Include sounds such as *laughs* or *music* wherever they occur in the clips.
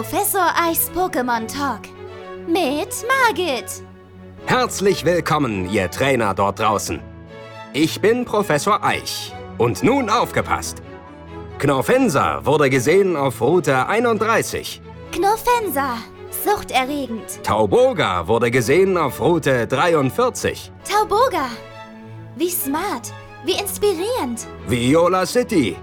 Professor Eis Pokémon Talk mit Margit. Herzlich willkommen, ihr Trainer dort draußen. Ich bin Professor Eich. Und nun aufgepasst. Knorfensa wurde gesehen auf Route 31. Knofensa, suchterregend. Tauboga wurde gesehen auf Route 43. Tauboga, wie smart, wie inspirierend. Viola City.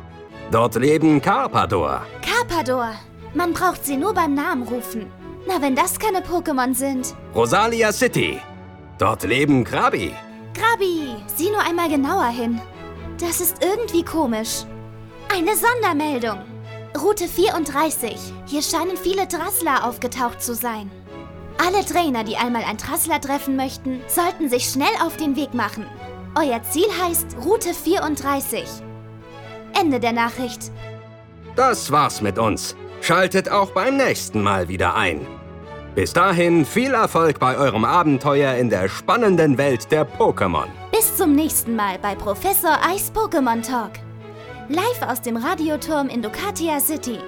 Dort leben Carpador. Carpador, man braucht sie nur beim Namen rufen. Na, wenn das keine Pokémon sind. Rosalia City. Dort leben Krabi. Grabi, sieh nur einmal genauer hin. Das ist irgendwie komisch. Eine Sondermeldung. Route 34. Hier scheinen viele Trassler aufgetaucht zu sein. Alle Trainer, die einmal ein Trassler treffen möchten, sollten sich schnell auf den Weg machen. Euer Ziel heißt Route 34. Ende der Nachricht. Das war's mit uns. Schaltet auch beim nächsten Mal wieder ein. Bis dahin viel Erfolg bei eurem Abenteuer in der spannenden Welt der Pokémon. Bis zum nächsten Mal bei Professor Eis Pokémon Talk. Live aus dem Radioturm in Ducatia City.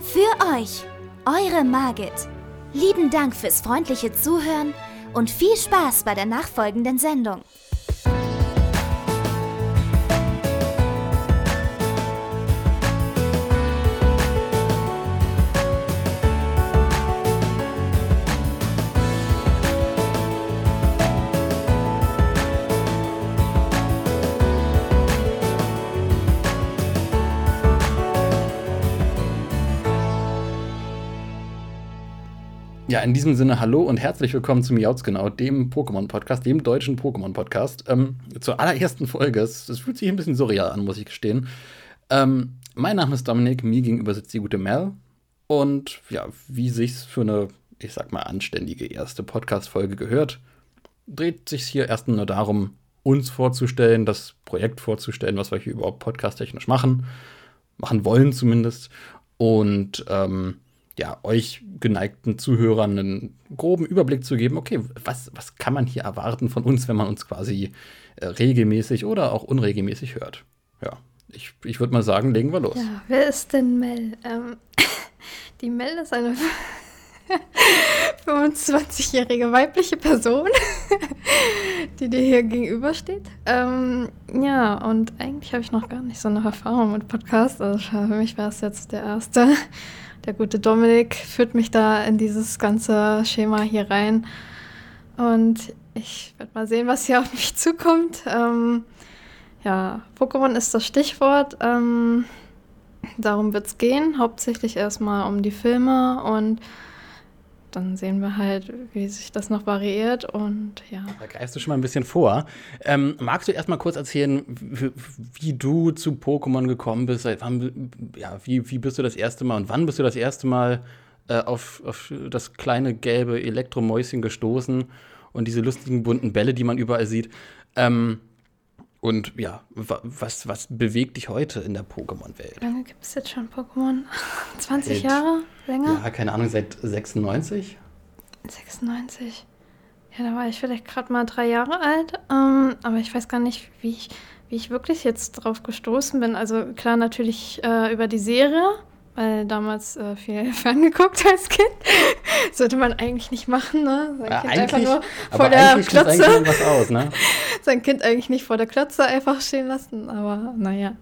Für euch, eure Margit. Lieben Dank fürs freundliche Zuhören und viel Spaß bei der nachfolgenden Sendung. Ja, in diesem Sinne hallo und herzlich willkommen zum Jautzgenau, dem Pokémon-Podcast, dem deutschen Pokémon-Podcast. Ähm, zur allerersten Folge. Es, es, fühlt sich ein bisschen surreal an, muss ich gestehen. Ähm, mein Name ist Dominik, mir gegenüber sitzt die gute Mel. Und ja, wie sich's für eine, ich sag mal, anständige erste Podcast-Folge gehört, dreht sich hier erst nur darum, uns vorzustellen, das Projekt vorzustellen, was wir hier überhaupt podcast-technisch machen, machen wollen zumindest. Und ähm, ja, euch geneigten Zuhörern einen groben Überblick zu geben, okay, was, was kann man hier erwarten von uns, wenn man uns quasi äh, regelmäßig oder auch unregelmäßig hört. Ja, ich, ich würde mal sagen, legen wir los. Ja, wer ist denn Mel? Ähm, *coughs* die Mel ist eine *laughs* 25-jährige weibliche Person, *laughs* die dir hier gegenübersteht. Ähm, ja, und eigentlich habe ich noch gar nicht so eine Erfahrung mit Podcasts. Also für mich war es jetzt der erste der gute Dominik führt mich da in dieses ganze Schema hier rein. Und ich werde mal sehen, was hier auf mich zukommt. Ähm, ja, Pokémon ist das Stichwort. Ähm, darum wird es gehen. Hauptsächlich erstmal um die Filme und dann sehen wir halt, wie sich das noch variiert und ja. Da greifst du schon mal ein bisschen vor. Ähm, magst du erst mal kurz erzählen, wie, wie du zu Pokémon gekommen bist? Wann, ja, wie, wie bist du das erste Mal und wann bist du das erste Mal äh, auf, auf das kleine gelbe Elektromäuschen gestoßen und diese lustigen bunten Bälle, die man überall sieht? Ähm, und ja, was, was bewegt dich heute in der Pokémon-Welt? Wie lange gibt es jetzt schon Pokémon? *laughs* 20 seit, Jahre? Länger? Ja, keine Ahnung, seit 96? 96. Ja, da war ich vielleicht gerade mal drei Jahre alt. Ähm, aber ich weiß gar nicht, wie ich, wie ich wirklich jetzt drauf gestoßen bin. Also klar, natürlich äh, über die Serie weil damals äh, viel *laughs* ferngeguckt als Kind. *laughs* Sollte man eigentlich nicht machen, ne? Sein ja, Kind einfach nur vor der Klotze. Was aus, ne? *laughs* Sein Kind eigentlich nicht vor der Klotze einfach stehen lassen, aber naja.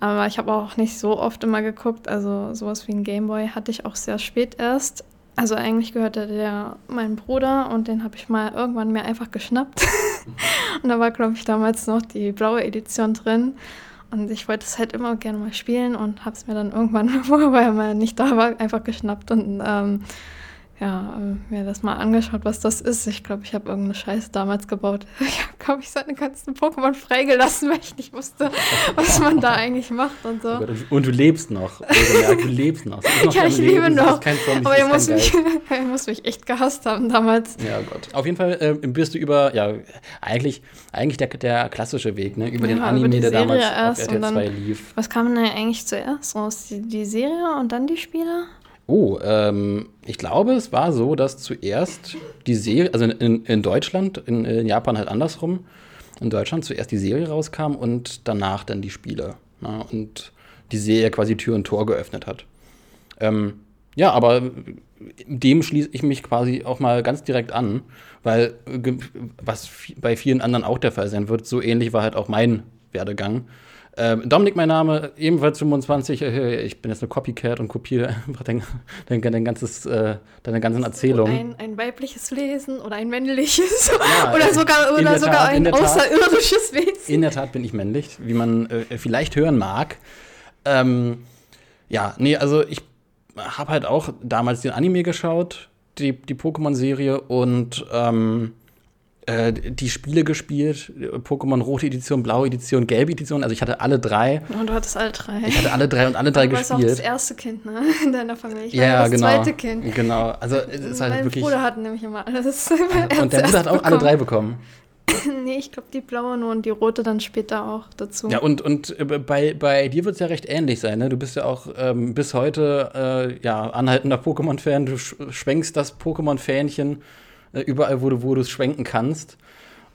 Aber ich habe auch nicht so oft immer geguckt. Also sowas wie ein Gameboy hatte ich auch sehr spät erst. Also eigentlich gehörte der meinem Bruder und den habe ich mal irgendwann mir einfach geschnappt. *laughs* und da war, glaube ich, damals noch die blaue Edition drin. Und ich wollte es halt immer gerne mal spielen und habe es mir dann irgendwann, weil er mal nicht da war, einfach geschnappt und ähm, ja, äh, mir das mal angeschaut, was das ist. Ich glaube, ich habe irgendeine Scheiße damals gebaut. *laughs* Ich habe, glaube ich, seine ganzen Pokémon freigelassen, weil ich nicht wusste, was man da eigentlich macht und so. Und du lebst noch. *laughs* du lebst noch. noch ja, ich lebe noch. Zombie, Aber er muss, mich, er *laughs* muss mich echt gehasst haben damals. Ja, Gott. Auf jeden Fall äh, bist du über, ja, eigentlich, eigentlich der, der klassische Weg, ne? Über ja, den Anime, über der damals auf RTL 2 lief. Was kam denn eigentlich zuerst raus? Die, die Serie und dann die Spiele? Oh, ähm, ich glaube, es war so, dass zuerst die Serie, also in, in Deutschland, in, in, Japan halt andersrum, in Deutschland zuerst die Serie rauskam und danach dann die Spiele. Ne? und die Serie quasi Tür und Tor geöffnet hat. Ähm, ja, aber dem schließe ich mich quasi auch mal ganz direkt an, weil was bei vielen anderen auch der Fall sein wird, so ähnlich war halt auch mein Werdegang. Ähm, Dominik, mein Name, ebenfalls 25. Äh, ich bin jetzt eine Copycat und kopiere einfach dein, dein, dein ganzes, äh, deine ganzen Erzählungen. Ein, ein, weibliches Wesen oder ein männliches ja, *laughs* oder sogar, oder sogar Tat, ein außerirdisches Wesen. In der Tat bin ich männlich, wie man äh, vielleicht hören mag. Ähm, ja, nee, also ich habe halt auch damals den Anime geschaut, die, die Pokémon-Serie und ähm, äh, die Spiele gespielt, Pokémon Rote Edition, Blaue Edition, Gelbe Edition. Also ich hatte alle drei. Und du hattest alle drei. Ich hatte alle drei und alle drei du gespielt. Du warst auch das erste Kind ne? *laughs* in deiner Familie. Ich ja, war das genau. zweite Kind. Genau. Also es ist halt mein wirklich. Bruder hat nämlich immer alles. *laughs* und der Bruder hat auch bekommen. alle drei bekommen. *laughs* nee, ich glaube die blaue nur und die rote dann später auch dazu. Ja, und, und äh, bei, bei dir wird es ja recht ähnlich sein, ne? Du bist ja auch ähm, bis heute äh, ja, anhaltender Pokémon-Fan. Du schwenkst das Pokémon-Fähnchen äh, überall, wo du es schwenken kannst.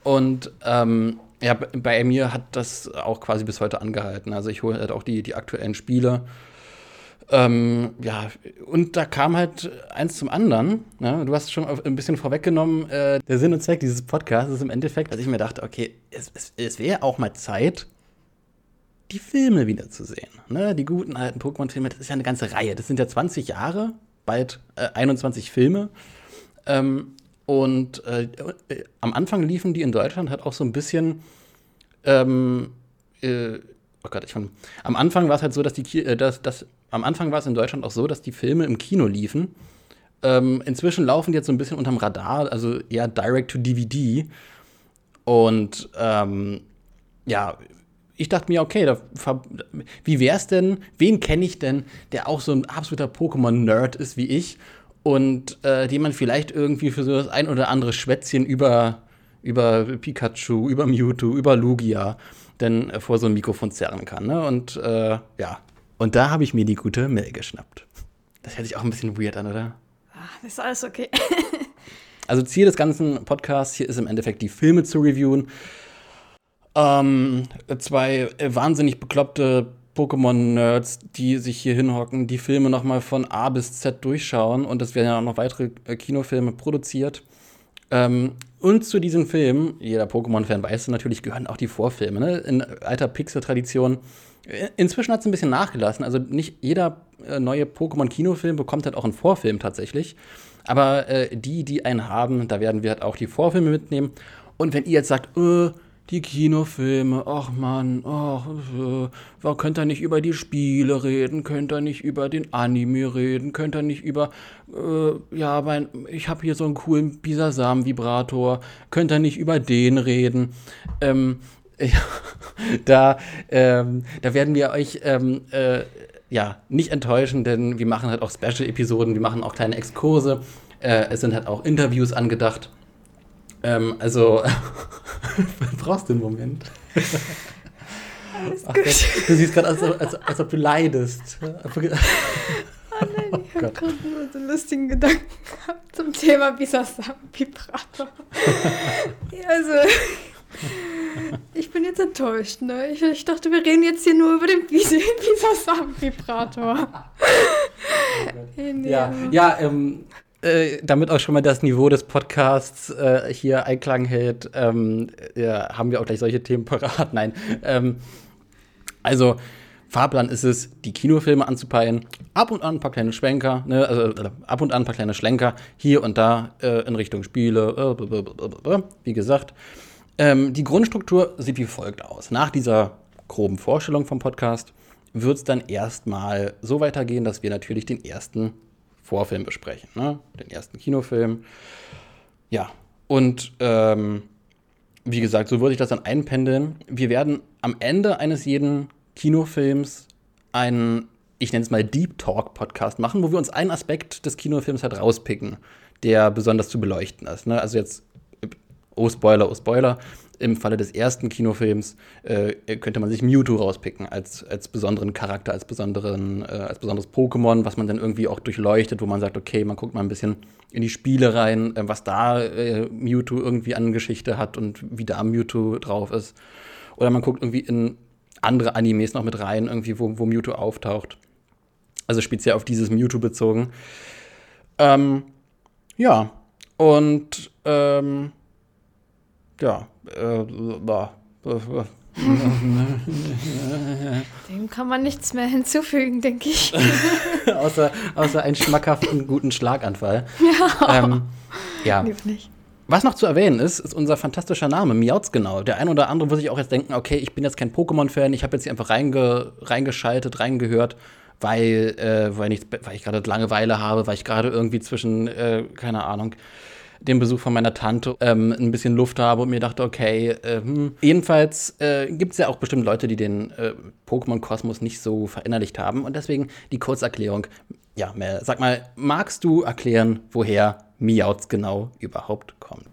Und ähm, ja, bei mir hat das auch quasi bis heute angehalten. Also ich hole halt auch die, die aktuellen Spiele. Ähm, ja, und da kam halt eins zum anderen. Ne? Du hast schon ein bisschen vorweggenommen. Äh, der Sinn und Zweck dieses Podcasts ist im Endeffekt, dass ich mir dachte, okay, es, es, es wäre auch mal Zeit, die Filme wiederzusehen. Ne? Die guten alten Pokémon-Filme, das ist ja eine ganze Reihe. Das sind ja 20 Jahre, bald äh, 21 Filme. Ähm, und äh, am Anfang liefen die in Deutschland halt auch so ein bisschen. Ähm, äh, oh Gott, ich fand, am Anfang war es halt so, dass die äh, dass, dass, am Anfang war es in Deutschland auch so, dass die Filme im Kino liefen. Ähm, inzwischen laufen die jetzt so ein bisschen unterm Radar, also eher direct to DVD. Und ähm, ja, ich dachte mir, okay, da, wie wär's denn, wen kenne ich denn, der auch so ein absoluter Pokémon-Nerd ist wie ich und äh, die man vielleicht irgendwie für so das ein oder andere Schwätzchen über, über Pikachu, über Mewtwo, über Lugia denn äh, vor so ein Mikrofon zerren kann. Ne? Und äh, ja, und da habe ich mir die gute Mel geschnappt. Das hört sich auch ein bisschen weird an, oder? Ach, ist alles okay. *laughs* also Ziel des ganzen Podcasts hier ist im Endeffekt die Filme zu reviewen. Ähm, zwei wahnsinnig bekloppte Pokémon-Nerds, die sich hier hinhocken, die Filme nochmal von A bis Z durchschauen und es werden ja auch noch weitere äh, Kinofilme produziert. Ähm, und zu diesen Filmen, jeder Pokémon-Fan weiß natürlich, gehören auch die Vorfilme. Ne? In alter Pixel-Tradition. Äh, inzwischen hat es ein bisschen nachgelassen. Also nicht jeder äh, neue Pokémon-Kinofilm bekommt halt auch einen Vorfilm tatsächlich. Aber äh, die, die einen haben, da werden wir halt auch die Vorfilme mitnehmen. Und wenn ihr jetzt sagt, äh, die Kinofilme, ach man, ach, äh, könnt ihr nicht über die Spiele reden, könnt ihr nicht über den Anime reden, könnt ihr nicht über, äh, ja, mein, ich habe hier so einen coolen Bisasam-Vibrator, könnt ihr nicht über den reden. Ähm, *laughs* ja, da, ähm, da werden wir euch ähm, äh, ja, nicht enttäuschen, denn wir machen halt auch Special-Episoden, wir machen auch kleine Exkurse, äh, es sind halt auch Interviews angedacht. Ähm, also, *laughs* brauchst du einen Moment? Alles gut. Gott, du siehst gerade, als, als, als, ob du leidest. *laughs* Oh nein, oh ich habe gerade nur so lustigen Gedanken gehabt zum Thema Bisasam-Vibrator. *laughs* also, ich bin jetzt enttäuscht, ne? Ich, ich, dachte, wir reden jetzt hier nur über den Bisasam-Vibrator. Oh ja, ja ähm, äh, damit auch schon mal das Niveau des Podcasts äh, hier Einklang hält, ähm, ja, haben wir auch gleich solche Themen parat. *laughs* Nein. Ähm, also, Fahrplan ist es, die Kinofilme anzupeilen, ab und an ein paar kleine Schwenker, ne, also äh, ab und an ein paar kleine Schlenker, hier und da äh, in Richtung Spiele, äh, wie gesagt. Ähm, die Grundstruktur sieht wie folgt aus. Nach dieser groben Vorstellung vom Podcast wird es dann erstmal so weitergehen, dass wir natürlich den ersten Vorfilm besprechen, ne? den ersten Kinofilm. Ja, und ähm, wie gesagt, so würde ich das dann einpendeln. Wir werden am Ende eines jeden Kinofilms einen, ich nenne es mal Deep Talk Podcast machen, wo wir uns einen Aspekt des Kinofilms halt rauspicken, der besonders zu beleuchten ist. Ne? Also jetzt, oh Spoiler, oh Spoiler, im Falle des ersten Kinofilms äh, könnte man sich Mewtwo rauspicken als, als besonderen Charakter, als, besonderen, äh, als besonderes Pokémon, was man dann irgendwie auch durchleuchtet, wo man sagt, okay, man guckt mal ein bisschen in die Spiele rein, äh, was da äh, Mewtwo irgendwie an Geschichte hat und wie da Mewtwo drauf ist. Oder man guckt irgendwie in andere Animes noch mit rein, irgendwie, wo, wo Mewtwo auftaucht. Also speziell auf dieses Mewtwo bezogen. Ähm, ja, und ähm, ja, äh, äh, Dem kann man nichts mehr hinzufügen, denke ich. *laughs* außer, außer einen schmackhaften guten Schlaganfall. Ja. Ähm, ja. Lieb nicht. Was noch zu erwähnen ist, ist unser fantastischer Name, Miauts genau. Der ein oder andere wird sich auch jetzt denken, okay, ich bin jetzt kein Pokémon-Fan, ich habe jetzt hier einfach reinge reingeschaltet, reingehört, weil, äh, weil, ich, weil ich gerade Langeweile habe, weil ich gerade irgendwie zwischen, äh, keine Ahnung, dem Besuch von meiner Tante ähm, ein bisschen Luft habe und mir dachte, okay, äh, hm. jedenfalls äh, gibt es ja auch bestimmt Leute, die den äh, Pokémon-Kosmos nicht so verinnerlicht haben und deswegen die Kurzerklärung. Ja, Mel, sag mal, magst du erklären, woher Miauts genau überhaupt kommt?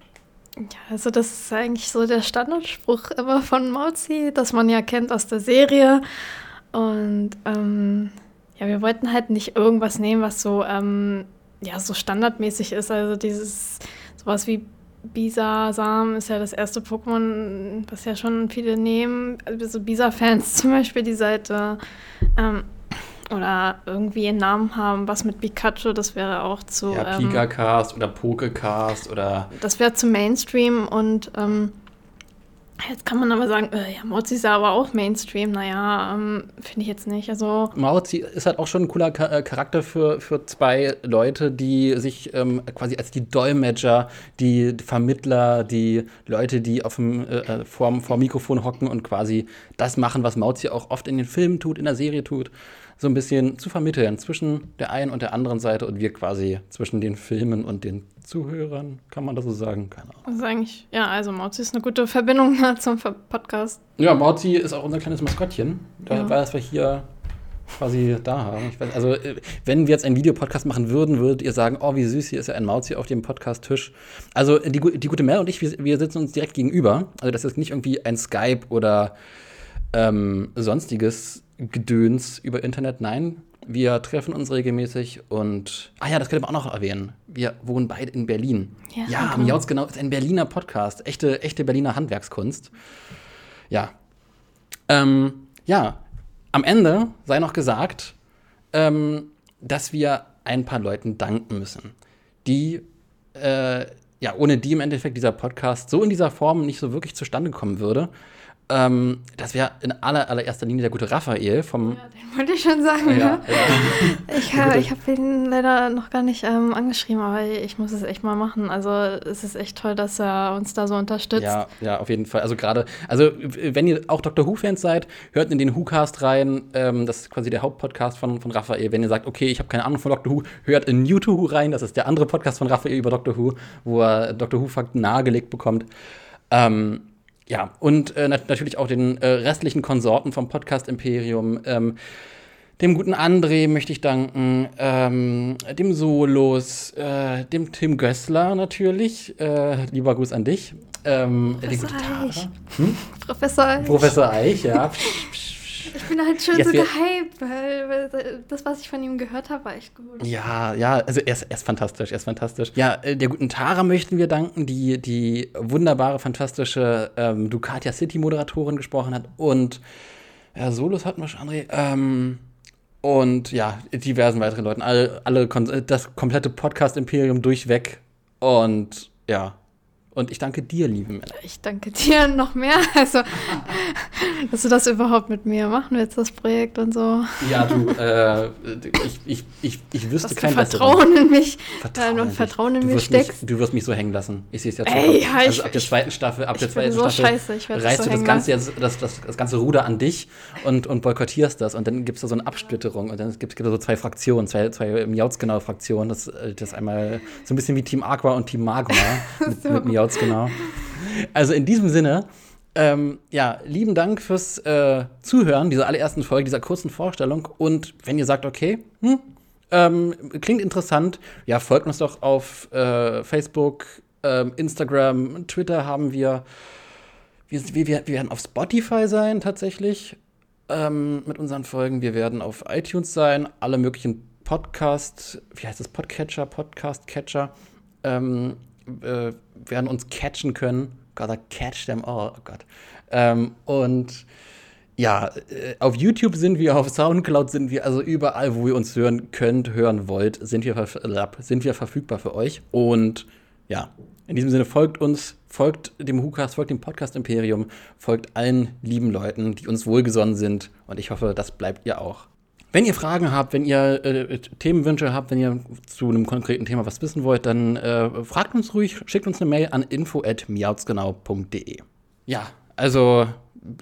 Ja, also das ist eigentlich so der Standardspruch immer von Mauzi, das man ja kennt aus der Serie. Und ähm, ja, wir wollten halt nicht irgendwas nehmen, was so, ähm, ja, so standardmäßig ist. Also dieses, sowas wie Bisa-Sam ist ja das erste Pokémon, was ja schon viele nehmen. Also Bisa-Fans *laughs* zum Beispiel die Seite. Ähm, oder irgendwie einen Namen haben, was mit Pikachu, das wäre auch zu. Ja, ähm, Pika-Cast oder Pokecast oder. das wäre zu Mainstream und ähm, jetzt kann man aber sagen, äh, ja, Mozi ist ja aber auch Mainstream. Naja, ähm, finde ich jetzt nicht. Also, Mauzi ist halt auch schon ein cooler äh, Charakter für, für zwei Leute, die sich ähm, quasi als die Dolmetscher, die Vermittler, die Leute, die auf dem äh, äh, vorm, vor Mikrofon hocken und quasi das machen, was Mauzi auch oft in den Filmen tut, in der Serie tut, so ein bisschen zu vermitteln zwischen der einen und der anderen Seite und wir quasi zwischen den Filmen und den Zuhörern, kann man das so sagen? Keine Ahnung. das ist eigentlich, ja, also Mozi ist eine gute Verbindung *laughs* zum Podcast. Ja, Mauzi ist auch unser kleines Maskottchen, Ja. weil wir hier quasi da haben. Weiß, also, äh, wenn wir jetzt einen Videopodcast machen würden, würdet ihr sagen, oh, wie süß, hier ist ja ein Mauzi auf dem Podcast-Tisch. Also, die, die gute Mel und ich, wir, wir sitzen uns direkt gegenüber. Also, das ist nicht irgendwie ein Skype oder ähm, sonstiges Gedöns über Internet. Nein, wir treffen uns regelmäßig und, ah ja, das könnte man auch noch erwähnen. Wir wohnen beide in Berlin. Ja, ja genau. Miauts genau ist ein Berliner Podcast. Echte, echte Berliner Handwerkskunst. Ja. Ähm, ja, am Ende sei noch gesagt, ähm, dass wir ein paar Leuten danken müssen, die, äh, ja, ohne die im Endeffekt dieser Podcast so in dieser Form nicht so wirklich zustande kommen würde. Ähm, das wäre in aller, allererster Linie der gute Raphael vom. Ja, den wollte ich schon sagen. Ja, ne? Ich, äh, ich habe ihn leider noch gar nicht ähm, angeschrieben, aber ich muss es echt mal machen. Also es ist echt toll, dass er uns da so unterstützt. Ja, ja, auf jeden Fall. Also gerade, also wenn ihr auch Doctor Who-Fans seid, hört in den Who-Cast rein. Ähm, das ist quasi der Hauptpodcast von, von Raphael. Wenn ihr sagt, okay, ich habe keine Ahnung von Doctor Who, hört in New to Who rein. Das ist der andere Podcast von Raphael über Doctor Who, wo er Doctor Who-Fakten nahegelegt bekommt. Ähm, ja, und äh, nat natürlich auch den äh, restlichen Konsorten vom Podcast Imperium. Ähm, dem guten André möchte ich danken, ähm, dem Solos, äh, dem Tim Gössler natürlich. Äh, lieber Gruß an dich. Ähm, die Professor. Eich. Professor, Eich. Professor Eich, ja. *laughs* ich bin halt schon Jetzt so gehypt, weil, weil das, was ich von ihm gehört habe, war echt gut. Ja, ja, also er ist, er ist fantastisch, er ist fantastisch. Ja, äh, der guten Tara möchten wir danken, die die wunderbare, fantastische ähm, Ducatia City-Moderatorin gesprochen hat. Und ja, Solos hatten wir schon, André. Ähm, und ja, diversen weiteren Leuten. Alle, alle kon- das komplette Podcast-Imperium durchweg. Und ja. Und ich danke dir, liebe Männer. Ich danke dir noch mehr, *laughs* also, dass du das überhaupt mit mir machen willst, das Projekt und so. Ja, du, äh, ich, ich, ich, ich wüsste kein Vertrauen in mich, Vertrauen äh, und. Vertrauen in mich wirst mich, steckst. du wirst mich so hängen lassen. Ich sehe es jetzt Ey, schon. ja, also ich- ab der zweiten Staffel, ab der zweiten so Staffel scheiße, ich das reißt so du das ganze jetzt, das, das, das ganze Ruder an dich und, und boykottierst das und dann gibt es da so eine Absplitterung und dann gibt es so zwei Fraktionen, zwei, zwei Miautsgenau Fraktionen. Das, äh, das einmal so ein bisschen wie Team Aqua und Team Magma *laughs* mit, mit Miautsgenau. Also in diesem Sinne. Ähm, ja, lieben Dank fürs äh, Zuhören dieser allerersten Folge, dieser kurzen Vorstellung. Und wenn ihr sagt, okay, hm, ähm, klingt interessant. Ja, folgt uns doch auf äh, Facebook, ähm, Instagram, Twitter haben wir. Wir, wir. wir werden auf Spotify sein tatsächlich ähm, mit unseren Folgen. Wir werden auf iTunes sein, alle möglichen Podcast, wie heißt das, Podcatcher, Podcast-Catcher, ähm, äh, werden uns catchen können. Gotta catch them all, oh Gott. Ähm, und Ja, äh, auf YouTube sind wir, auf Soundcloud sind wir, also überall, wo ihr uns hören könnt, hören wollt, sind wir, sind wir verfügbar für euch. Und ja, in diesem Sinne folgt uns, folgt dem WhoCast, folgt dem Podcast Imperium, folgt allen lieben Leuten, die uns wohlgesonnen sind. Und ich hoffe, das bleibt ihr auch. Wenn ihr Fragen habt, wenn ihr äh, Themenwünsche habt, wenn ihr zu einem konkreten Thema was wissen wollt, dann äh, fragt uns ruhig, schickt uns eine Mail an info@miautsgenau.de. Ja, also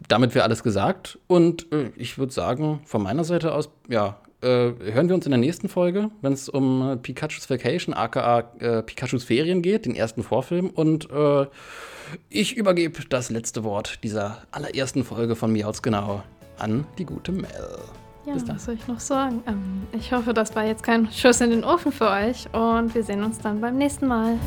damit wäre alles gesagt und äh, ich würde sagen, von meiner Seite aus, ja, äh, hören wir uns in der nächsten Folge, wenn es um äh, Pikachu's Vacation, aka äh, Pikachu's Ferien geht, den ersten Vorfilm. Und ich übergebe das letzte Wort dieser allerersten Folge von Miauts genau an die gute Mel. Ja, was soll ich noch sagen? Ähm, ich hoffe, das war jetzt kein Schuss in den Ofen für euch und wir sehen uns dann beim nächsten Mal.